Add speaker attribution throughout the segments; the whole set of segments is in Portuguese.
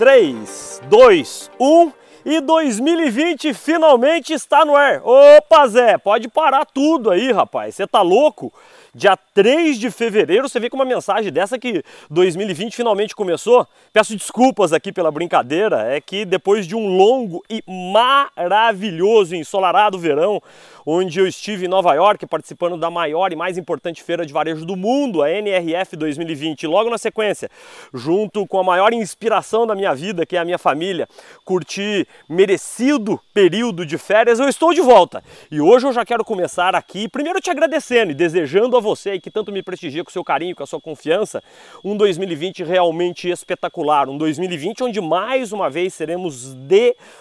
Speaker 1: 3, 2, 1 e 2020 finalmente está no ar. Opa, Zé, pode parar tudo aí, rapaz. Você tá louco? Dia 3 de fevereiro, você vê com uma mensagem dessa que 2020 finalmente começou. Peço desculpas aqui pela brincadeira, é que depois de um longo e maravilhoso ensolarado verão, onde eu estive em Nova York participando da maior e mais importante feira de varejo do mundo, a NRF 2020. E logo na sequência, junto com a maior inspiração da minha vida, que é a minha família, curti merecido período de férias, eu estou de volta. E hoje eu já quero começar aqui, primeiro te agradecendo e desejando a você que tanto me prestigia com seu carinho, com a sua confiança, um 2020 realmente espetacular, um 2020 onde mais uma vez seremos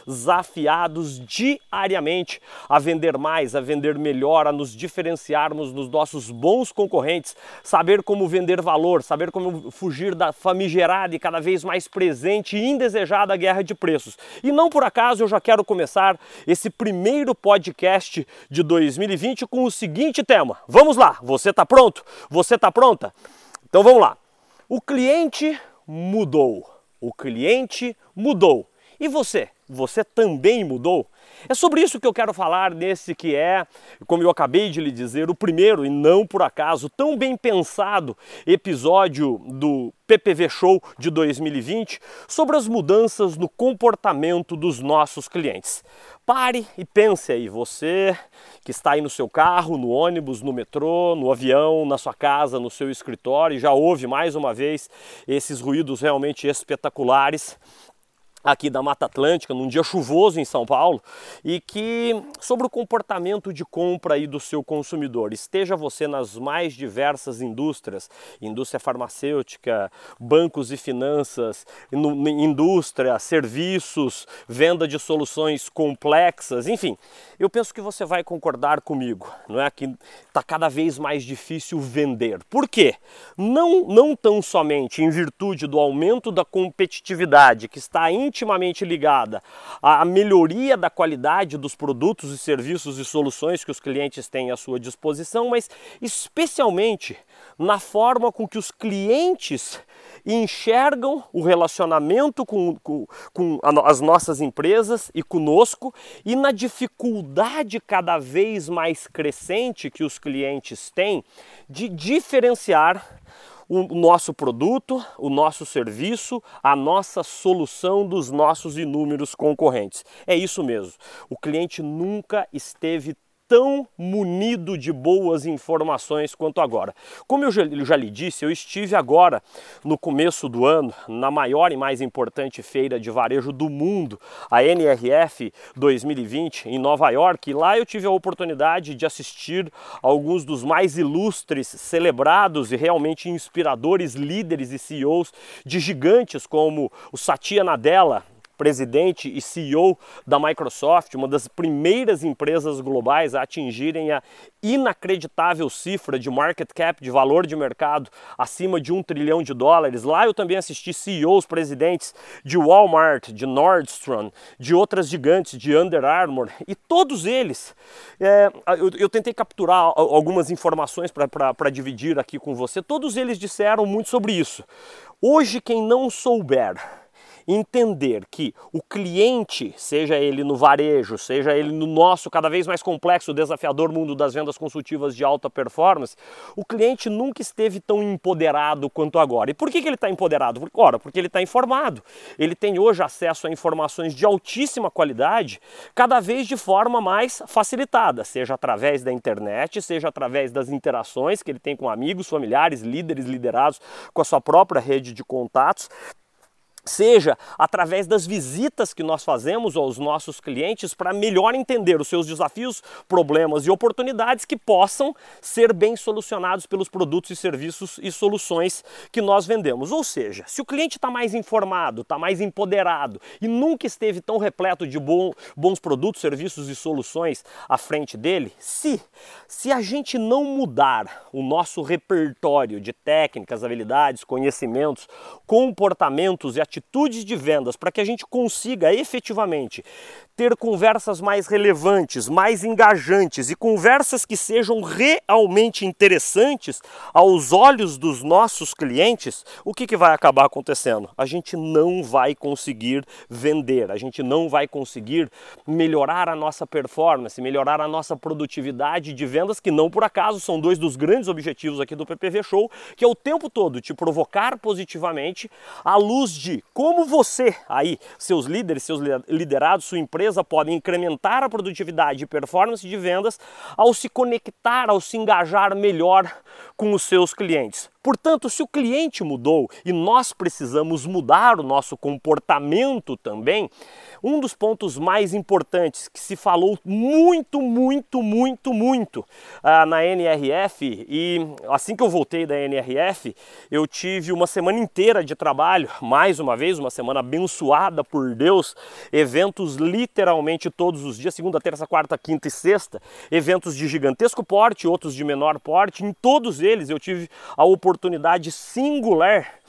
Speaker 1: desafiados diariamente a vender mais, a vender melhor, a nos diferenciarmos dos nossos bons concorrentes, saber como vender valor, saber como fugir da famigerada e cada vez mais presente e indesejada guerra de preços. E não por acaso eu já quero começar esse primeiro podcast de 2020 com o seguinte tema. Vamos lá, você está pronto? Você está pronta? Então vamos lá. O cliente mudou. O cliente mudou. E você? Você também mudou? É sobre isso que eu quero falar nesse que é, como eu acabei de lhe dizer, o primeiro e não por acaso tão bem pensado episódio do PPV Show de 2020 sobre as mudanças no comportamento dos nossos clientes. Pare e pense aí, você que está aí no seu carro, no ônibus, no metrô, no avião, na sua casa, no seu escritório, e já ouve mais uma vez esses ruídos realmente espetaculares aqui da Mata Atlântica, num dia chuvoso em São Paulo, e que sobre o comportamento de compra aí do seu consumidor, esteja você nas mais diversas indústrias, indústria farmacêutica, bancos e finanças, indústria, serviços, venda de soluções complexas, enfim, eu penso que você vai concordar comigo, não é que está cada vez mais difícil vender. Por quê? Não, não tão somente em virtude do aumento da competitividade que está em intimamente ligada à melhoria da qualidade dos produtos e serviços e soluções que os clientes têm à sua disposição, mas especialmente na forma com que os clientes enxergam o relacionamento com, com, com as nossas empresas e conosco e na dificuldade cada vez mais crescente que os clientes têm de diferenciar o nosso produto, o nosso serviço, a nossa solução dos nossos inúmeros concorrentes. É isso mesmo. O cliente nunca esteve tão munido de boas informações quanto agora. Como eu já, já, lhe disse, eu estive agora no começo do ano na maior e mais importante feira de varejo do mundo, a NRF 2020 em Nova York, e lá eu tive a oportunidade de assistir alguns dos mais ilustres, celebrados e realmente inspiradores líderes e CEOs de gigantes como o Satya Nadella, presidente e CEO da Microsoft, uma das primeiras empresas globais a atingirem a inacreditável cifra de market cap, de valor de mercado, acima de um trilhão de dólares. Lá eu também assisti CEOs, presidentes de Walmart, de Nordstrom, de outras gigantes, de Under Armour, e todos eles, é, eu, eu, tentei capturar algumas informações para dividir aqui com você, todos eles disseram muito sobre isso. Hoje, quem não souber entender que o cliente, seja ele no varejo, seja ele no nosso cada vez mais complexo, desafiador mundo das vendas consultivas de alta performance, o cliente nunca esteve tão empoderado quanto agora. E por que, que ele está empoderado? Ora, porque ele está informado. Ele tem hoje acesso a informações de altíssima qualidade, cada vez de forma mais facilitada, seja através da internet, seja através das interações que ele tem com amigos, familiares, líderes, liderados, com a sua própria rede de contatos seja através das visitas que nós fazemos aos nossos clientes para melhor entender os seus desafios, problemas e oportunidades que possam ser bem solucionados pelos produtos e serviços e soluções que nós vendemos. Ou seja, se o cliente está mais informado, está mais empoderado e nunca esteve tão repleto de bom, bons produtos, serviços e soluções à frente dele, se, se a gente não mudar o nosso repertório de técnicas, habilidades, conhecimentos, comportamentos e atitudes de vendas para que a gente consiga efetivamente ter conversas mais relevantes, mais engajantes e conversas que sejam realmente interessantes aos olhos dos nossos clientes, o que, que vai acabar acontecendo? A gente não vai conseguir vender, a gente não vai conseguir melhorar a nossa performance, melhorar a nossa produtividade de vendas, que não por acaso são dois dos grandes objetivos aqui do PPV Show, que é o tempo todo te provocar positivamente à luz de como você aí, seus líderes, seus liderados, sua empresa, podem incrementar a produtividade e performance de vendas ao se conectar, ao se engajar melhor com os seus clientes. Portanto, se o cliente mudou e nós precisamos mudar o nosso comportamento também, um dos pontos mais importantes que se falou muito, muito, muito, muito uh, na NRF, e assim que eu voltei da NRF, eu tive uma semana inteira de trabalho, mais uma vez, uma semana abençoada por Deus, eventos literalmente todos os dias, segunda, terça, quarta, quinta e sexta, eventos de gigantesco porte, outros de menor porte, em todos eles eu tive a oportunidade singular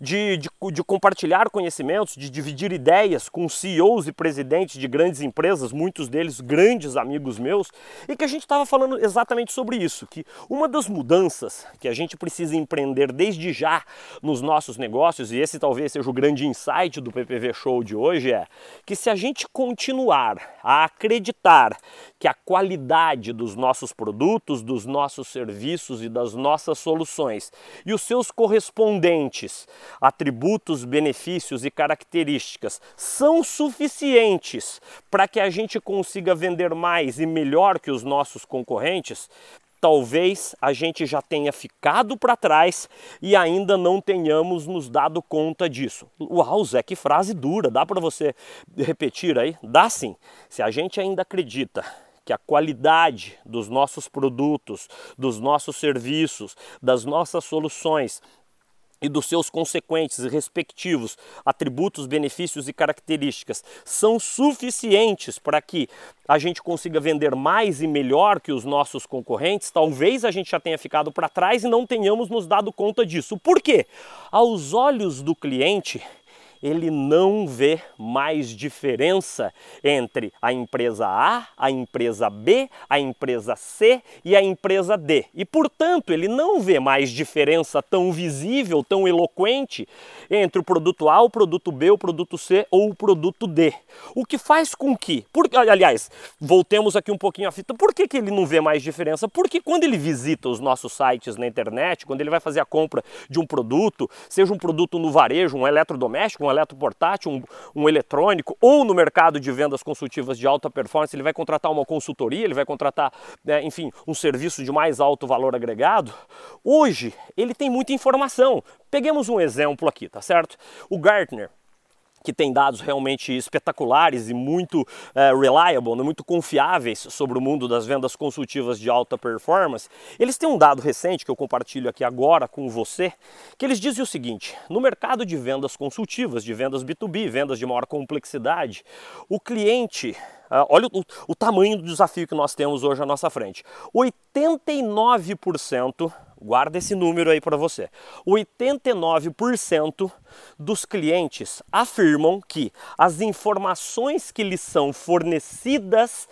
Speaker 1: de, de, de, compartilhar conhecimentos, de dividir ideias com CEOs e presidentes de grandes empresas, muitos deles grandes amigos meus, e que a gente estava falando exatamente sobre isso, que uma das mudanças que a gente precisa empreender desde já nos nossos negócios, e esse talvez seja o grande insight do PPV Show de hoje, é que se a gente continuar a acreditar que a qualidade dos nossos produtos, dos nossos serviços e das nossas soluções e os seus correspondentes atributos, benefícios e características são suficientes para que a gente consiga vender mais e melhor que os nossos concorrentes, talvez a gente já tenha ficado para trás e ainda não tenhamos nos dado conta disso. Uau, Zé, que frase dura, dá para você repetir aí? Dá sim. Se a gente ainda acredita que a qualidade dos nossos produtos, dos nossos serviços, das nossas soluções e dos seus consequentes e respectivos atributos, benefícios e características são suficientes para que a gente consiga vender mais e melhor que os nossos concorrentes, talvez a gente já tenha ficado para trás e não tenhamos nos dado conta disso. Por quê? Aos olhos do cliente, ele não vê mais diferença entre a empresa A, a empresa B, a empresa C e a empresa D. E, portanto, ele não vê mais diferença tão visível, tão eloquente entre o produto A, o produto B, o produto C ou o produto D. O que faz com que, por, aliás, voltemos aqui um pouquinho à fita, por que, que ele não vê mais diferença? Porque quando ele visita os nossos sites na internet, quando ele vai fazer a compra de um produto, seja um produto no varejo, um eletrodoméstico, um eletroportátil, um, um eletrônico, ou no mercado de vendas consultivas de alta performance, ele vai contratar uma consultoria, ele vai contratar, né, enfim, um serviço de mais alto valor agregado. Hoje, ele tem muita informação. Peguemos um exemplo aqui, tá certo? O Gartner, que tem dados realmente espetaculares e muito uh, reliable, né, muito confiáveis sobre o mundo das vendas consultivas de alta performance, eles têm um dado recente que eu compartilho aqui agora com você, que eles dizem o seguinte: no mercado de vendas consultivas, de vendas B2B, vendas de maior complexidade, o cliente Uh, olha o, o, tamanho do desafio que nós temos hoje à nossa frente. 89% Guarda esse número aí para você. 89% dos clientes afirmam que as informações que lhes são fornecidas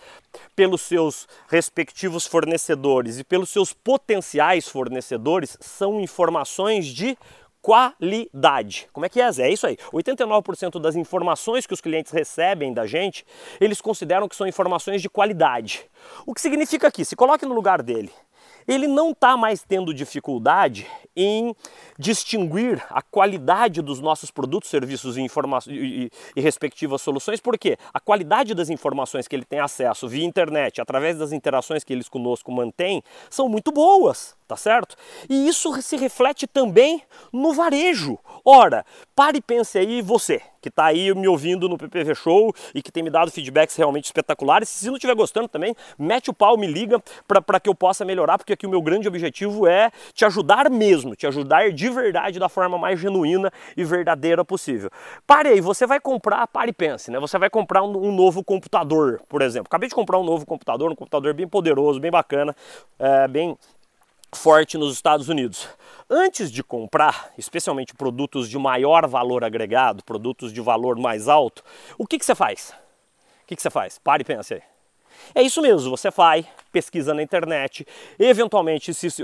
Speaker 1: pelos seus respectivos fornecedores e pelos seus potenciais fornecedores são informações de qualidade. Como é que é, Zé? É isso aí. 89% das informações que os clientes recebem da gente, eles consideram que são informações de qualidade. O que significa que, se coloque no lugar dele, ele não está mais tendo dificuldade em distinguir a qualidade dos nossos produtos, serviços e, e, e, respectivas soluções, porque a qualidade das informações que ele tem acesso via internet, através das interações que eles conosco mantêm, são muito boas tá certo? E isso se reflete também no varejo. Ora, pare e pense aí você, que está aí me ouvindo no PPV Show e que tem me dado feedbacks realmente espetaculares. Se não estiver gostando também, mete o pau, me liga para que eu possa melhorar, porque aqui o meu grande objetivo é te ajudar mesmo, te ajudar de verdade da forma mais genuína e verdadeira possível. Pare aí, você vai comprar, pare e pense, né? Você vai comprar um, um novo computador, por exemplo. Acabei de comprar um novo computador, um computador bem poderoso, bem bacana, é, bem forte nos Estados Unidos. Antes de comprar, especialmente produtos de maior valor agregado, produtos de valor mais alto, o que, que você faz? O que, que você faz? Pare e pense aí. É isso mesmo, você vai, pesquisa na internet. Eventualmente, se, se,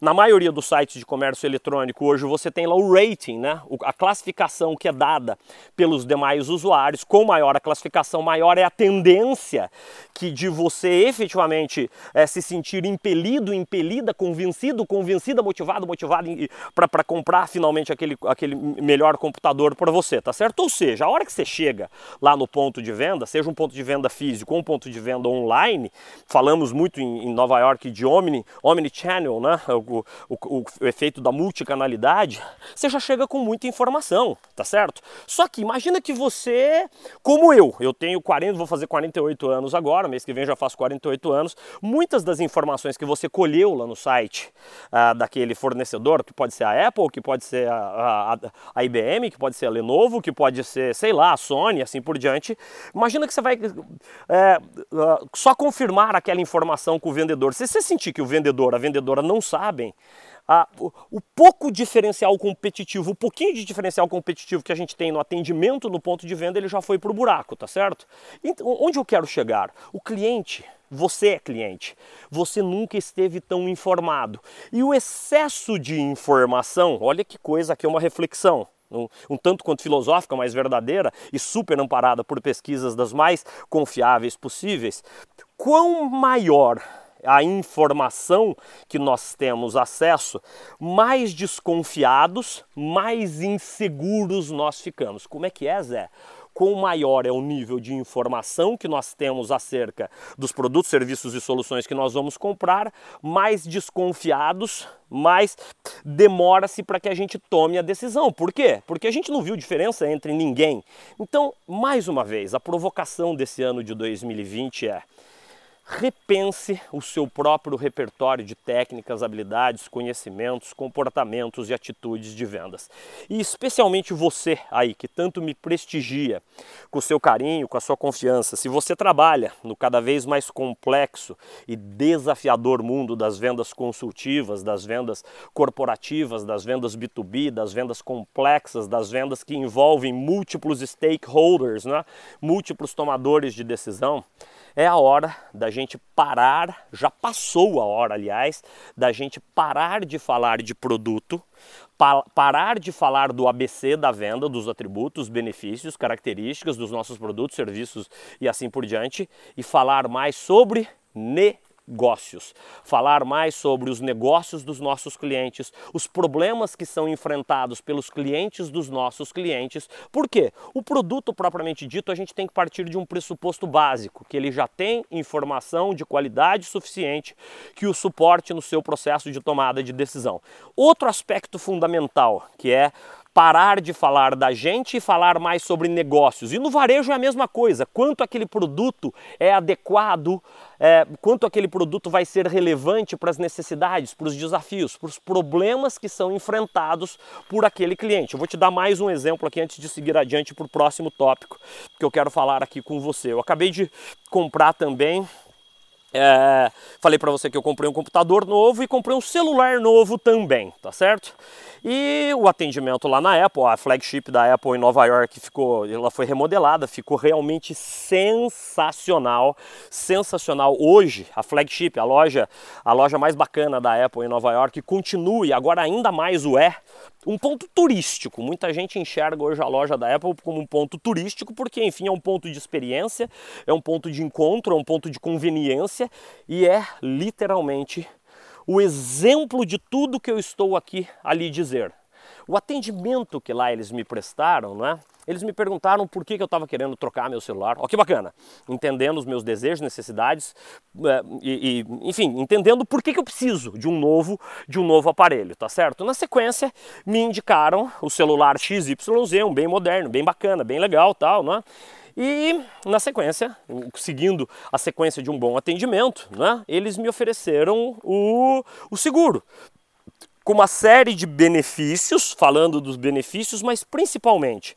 Speaker 1: na maioria dos sites de comércio eletrônico hoje você tem lá o rating, né? a classificação que é dada pelos demais usuários. Com maior a classificação, maior é a tendência que de você efetivamente é, se sentir impelido, impelida, convencido, convencida, motivado, motivado para comprar finalmente aquele, aquele melhor computador para você, tá certo? Ou seja, a hora que você chega lá no ponto de venda, seja um ponto de venda físico ou um ponto de venda online, falamos muito em, em Nova York de Omni, Omni-Channel, né? O, o, o, efeito da multicanalidade, você já chega com muita informação, tá certo? Só que imagina que você, como eu, eu tenho 40, vou fazer 48 anos agora, mês que vem já faço 48 anos, muitas das informações que você colheu lá no site ah, daquele fornecedor, que pode ser a Apple, que pode ser a, a, a IBM, que pode ser a Lenovo, que pode ser, sei lá, a Sony, assim por diante, imagina que você vai é, só confirmar aquela informação com o vendedor. Se você sentir que o vendedor, a vendedora não sabem, ah, o, o, pouco diferencial competitivo, o pouquinho de diferencial competitivo que a gente tem no atendimento no ponto de venda, ele já foi para o buraco, tá certo? Então, onde eu quero chegar? O cliente, você é cliente, você nunca esteve tão informado. E o excesso de informação, olha que coisa aqui é uma reflexão. Um, um, tanto quanto filosófica, mas verdadeira e super amparada por pesquisas das mais confiáveis possíveis, quão maior a informação que nós temos acesso, mais desconfiados, mais inseguros nós ficamos. Como é que é, Zé? Quão maior é o nível de informação que nós temos acerca dos produtos, serviços e soluções que nós vamos comprar, mais desconfiados, mais demora-se para que a gente tome a decisão. Por quê? Porque a gente não viu diferença entre ninguém. Então, mais uma vez, a provocação desse ano de 2020 é repense o seu próprio repertório de técnicas, habilidades, conhecimentos, comportamentos e atitudes de vendas. E especialmente você aí que tanto me prestigia com o seu carinho, com a sua confiança. Se você trabalha no cada vez mais complexo e desafiador mundo das vendas consultivas, das vendas corporativas, das vendas B2B, das vendas complexas, das vendas que envolvem múltiplos stakeholders, né? múltiplos tomadores de decisão, é a hora da gente parar, já passou a hora, aliás, da gente parar de falar de produto, pa parar de falar do ABC da venda, dos atributos, benefícios, características dos nossos produtos, serviços e assim por diante, e falar mais sobre negócio negócios, falar mais sobre os negócios dos nossos clientes, os problemas que são enfrentados pelos clientes dos nossos clientes. Por quê? O produto propriamente dito, a gente tem que partir de um pressuposto básico, que ele já tem informação de qualidade suficiente que o suporte no seu processo de tomada de decisão. Outro aspecto fundamental, que é parar de falar da gente e falar mais sobre negócios. E no varejo é a mesma coisa. Quanto aquele produto é adequado, é, quanto aquele produto vai ser relevante para as necessidades, para os desafios, para os problemas que são enfrentados por aquele cliente. Eu vou te dar mais um exemplo aqui antes de seguir adiante para o próximo tópico que eu quero falar aqui com você. Eu acabei de comprar também é, falei para você que eu comprei um computador novo e comprei um celular novo também, tá certo? E o atendimento lá na Apple, a flagship da Apple em Nova York ficou, ela foi remodelada, ficou realmente sensacional, sensacional. Hoje, a flagship, a loja, a loja mais bacana da Apple em Nova York, continua e agora ainda mais o é, um ponto turístico. Muita gente enxerga hoje a loja da Apple como um ponto turístico, porque, enfim, é um ponto de experiência, é um ponto de encontro, é um ponto de conveniência e é literalmente o exemplo de tudo que eu estou aqui a lhe dizer. O atendimento que lá eles me prestaram, não é? Eles me perguntaram por que, eu estava querendo trocar meu celular. Ó, que bacana! Entendendo os meus desejos, necessidades é, e, e, enfim, entendendo por que, que eu preciso de um novo, de um novo aparelho, tá certo? Na sequência, me indicaram o celular XYZ, um bem moderno, bem bacana, bem legal, tal, né? E na sequência, seguindo a sequência de um bom atendimento, né, eles me ofereceram o, o seguro. Com uma série de benefícios, falando dos benefícios, mas principalmente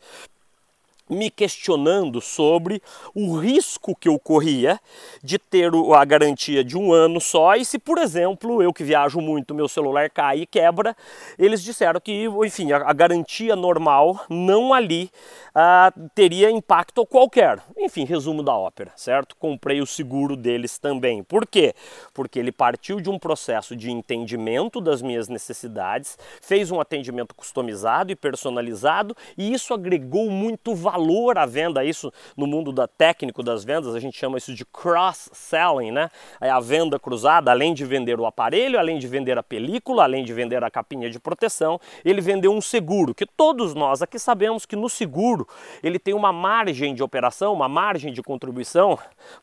Speaker 1: me questionando sobre o risco que eu corria de ter a garantia de um ano só e se, por exemplo, eu que viajo muito, meu celular cai e quebra, eles disseram que, enfim, a, garantia normal não ali uh, teria impacto qualquer. Enfim, resumo da ópera, certo? Comprei o seguro deles também. Por quê? Porque ele partiu de um processo de entendimento das minhas necessidades, fez um atendimento customizado e personalizado e isso agregou muito valor valor à venda, isso no mundo da técnico das vendas, a gente chama isso de cross-selling, né? É a venda cruzada, além de vender o aparelho, além de vender a película, além de vender a capinha de proteção, ele vendeu um seguro, que todos nós aqui sabemos que no seguro ele tem uma margem de operação, uma margem de contribuição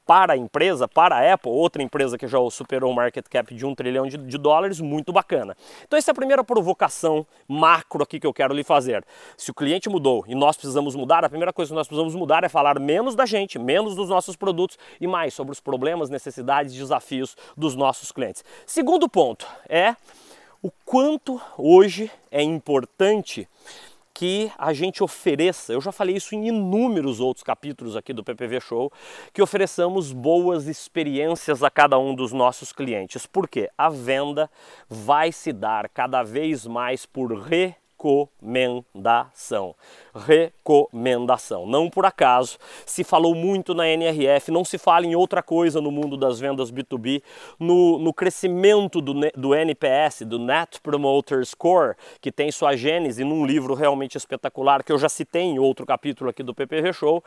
Speaker 1: para a empresa, para a Apple, outra empresa que já superou o market cap de um trilhão de, de dólares, muito bacana. Então essa é a primeira provocação macro aqui que eu quero lhe fazer. Se o cliente mudou e nós precisamos mudar, a primeira primeira coisa que nós precisamos mudar é falar menos da gente, menos dos nossos produtos e mais sobre os problemas, necessidades e desafios dos nossos clientes. Segundo ponto é o quanto hoje é importante que a gente ofereça, eu já falei isso em inúmeros outros capítulos aqui do PPV Show, que ofereçamos boas experiências a cada um dos nossos clientes. Porque a venda vai se dar cada vez mais por recomendação. Recomendação. Não por acaso se falou muito na NRF, não se fala em outra coisa no mundo das vendas B2B, no, no crescimento do, do NPS, do Net Promoter Score, que tem sua gênese num livro realmente espetacular que eu já citei em outro capítulo aqui do PPV Show,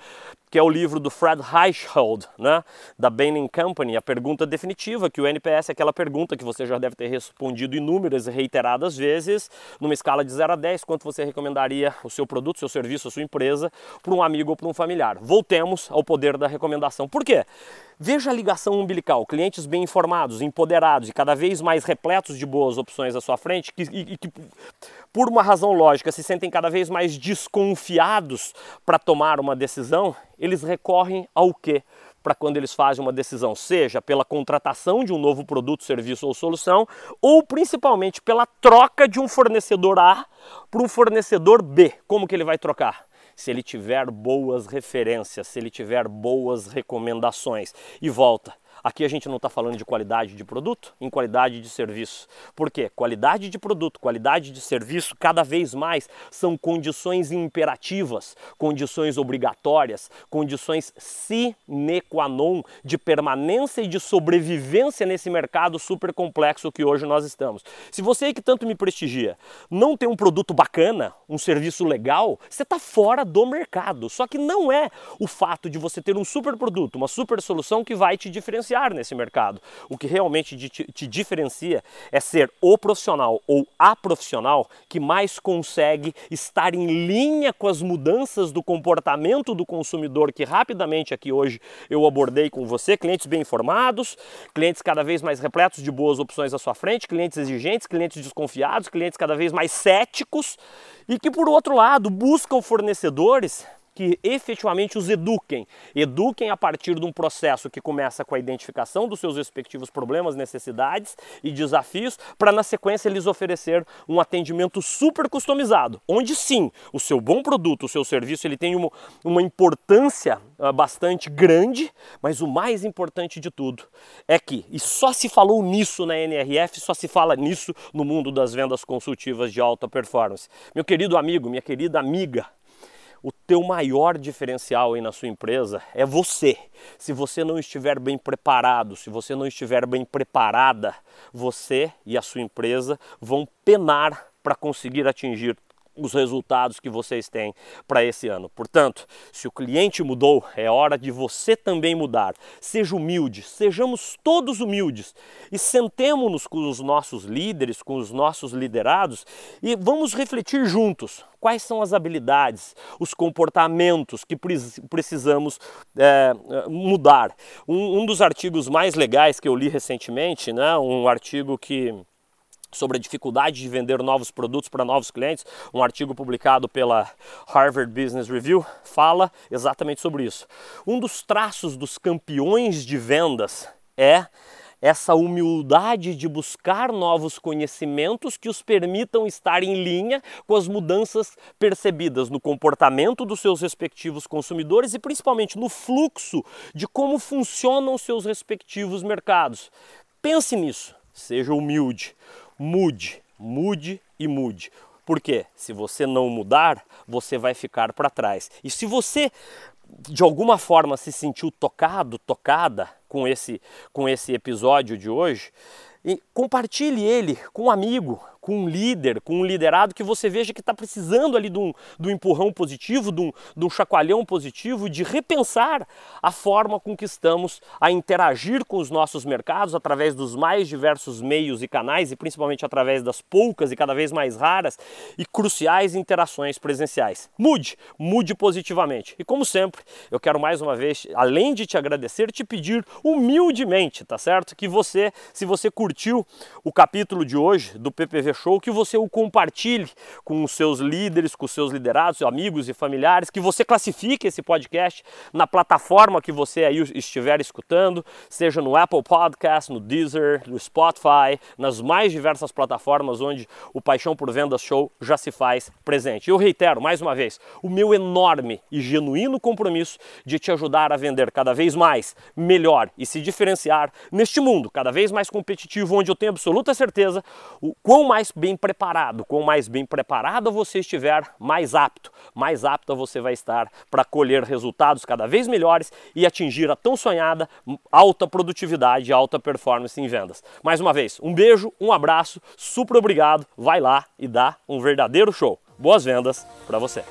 Speaker 1: que é o livro do Fred Reichhold, né, da Bain Company, a pergunta definitiva, que o NPS é aquela pergunta que você já deve ter respondido inúmeras e reiteradas vezes, numa escala de 0 a 10, quanto você recomendaria o seu produto, seu serviço, a sua empresa, para um amigo ou para um familiar. Voltemos ao poder da recomendação. Por quê? Veja a ligação umbilical, clientes bem informados, empoderados e cada vez mais repletos de boas opções à sua frente, que, e, que por uma razão lógica se sentem cada vez mais desconfiados para tomar uma decisão, eles recorrem ao quê? para quando eles fazem uma decisão, seja pela contratação de um novo produto, serviço ou solução, ou principalmente pela troca de um fornecedor A para um fornecedor B. Como que ele vai trocar? Se ele tiver boas referências, se ele tiver boas recomendações. E volta, Aqui a gente não está falando de qualidade de produto, em qualidade de serviço. Por quê? Qualidade de produto, qualidade de serviço, cada vez mais são condições imperativas, condições obrigatórias, condições sine qua non de permanência e de sobrevivência nesse mercado super complexo que hoje nós estamos. Se você que tanto me prestigia não tem um produto bacana, um serviço legal, você está fora do mercado. Só que não é o fato de você ter um super produto, uma super solução que vai te diferenciar diferenciar nesse mercado. O que realmente te, te diferencia é ser o profissional ou a profissional que mais consegue estar em linha com as mudanças do comportamento do consumidor que rapidamente aqui hoje eu abordei com você, clientes bem informados, clientes cada vez mais repletos de boas opções à sua frente, clientes exigentes, clientes desconfiados, clientes cada vez mais céticos e que por outro lado buscam fornecedores que efetivamente os eduquem. Eduquem a partir de um processo que começa com a identificação dos seus respectivos problemas, necessidades e desafios, para na sequência lhes oferecer um atendimento super customizado, onde sim, o seu bom produto, o seu serviço, ele tem uma, uma importância uh, bastante grande, mas o mais importante de tudo é que, e só se falou nisso na NRF, só se fala nisso no mundo das vendas consultivas de alta performance. Meu querido amigo, minha querida amiga, o teu maior diferencial aí na sua empresa é você. Se você não estiver bem preparado, se você não estiver bem preparada, você e a sua empresa vão penar para conseguir atingir os resultados que vocês têm para esse ano. Portanto, se o cliente mudou, é hora de você também mudar. Seja humilde, sejamos todos humildes e sentemos-nos com os nossos líderes, com os nossos liderados e vamos refletir juntos quais são as habilidades, os comportamentos que precisamos é, mudar. Um, um dos artigos mais legais que eu li recentemente, né, um artigo que sobre a dificuldade de vender novos produtos para novos clientes, um artigo publicado pela Harvard Business Review fala exatamente sobre isso. Um dos traços dos campeões de vendas é essa humildade de buscar novos conhecimentos que os permitam estar em linha com as mudanças percebidas no comportamento dos seus respectivos consumidores e principalmente no fluxo de como funcionam seus respectivos mercados. Pense nisso, seja humilde, mude, mude e mude. Porque se você não mudar, você vai ficar para trás. E se você de alguma forma se sentiu tocado, tocada com esse, com esse episódio de hoje, compartilhe ele com um amigo, com um líder, com um liderado que você veja que está precisando ali de um, de um empurrão positivo, de um, de um chacoalhão positivo, de repensar a forma com que estamos a interagir com os nossos mercados através dos mais diversos meios e canais e principalmente através das poucas e cada vez mais raras e cruciais interações presenciais. Mude, mude positivamente. E como sempre, eu quero mais uma vez, além de te agradecer, te pedir humildemente, tá certo? Que você, se você curtiu o capítulo de hoje do PPV Show, que você o compartilhe com os seus líderes, com os seus liderados, amigos e familiares, que você classifique esse podcast na plataforma que você aí estiver escutando, seja no Apple Podcast, no Deezer, no Spotify, nas mais diversas plataformas onde o Paixão por Vendas Show já se faz presente. Eu reitero mais uma vez o meu enorme e genuíno compromisso de te ajudar a vender cada vez mais, melhor e se diferenciar neste mundo cada vez mais competitivo, onde eu tenho absoluta certeza o quão mais mais bem preparado. Quanto mais bem preparado você estiver, mais apto, mais apta você vai estar para colher resultados cada vez melhores e atingir a tão sonhada alta produtividade, alta performance em vendas. Mais uma vez, um beijo, um abraço, super obrigado. Vai lá e dá um verdadeiro show. Boas vendas para você.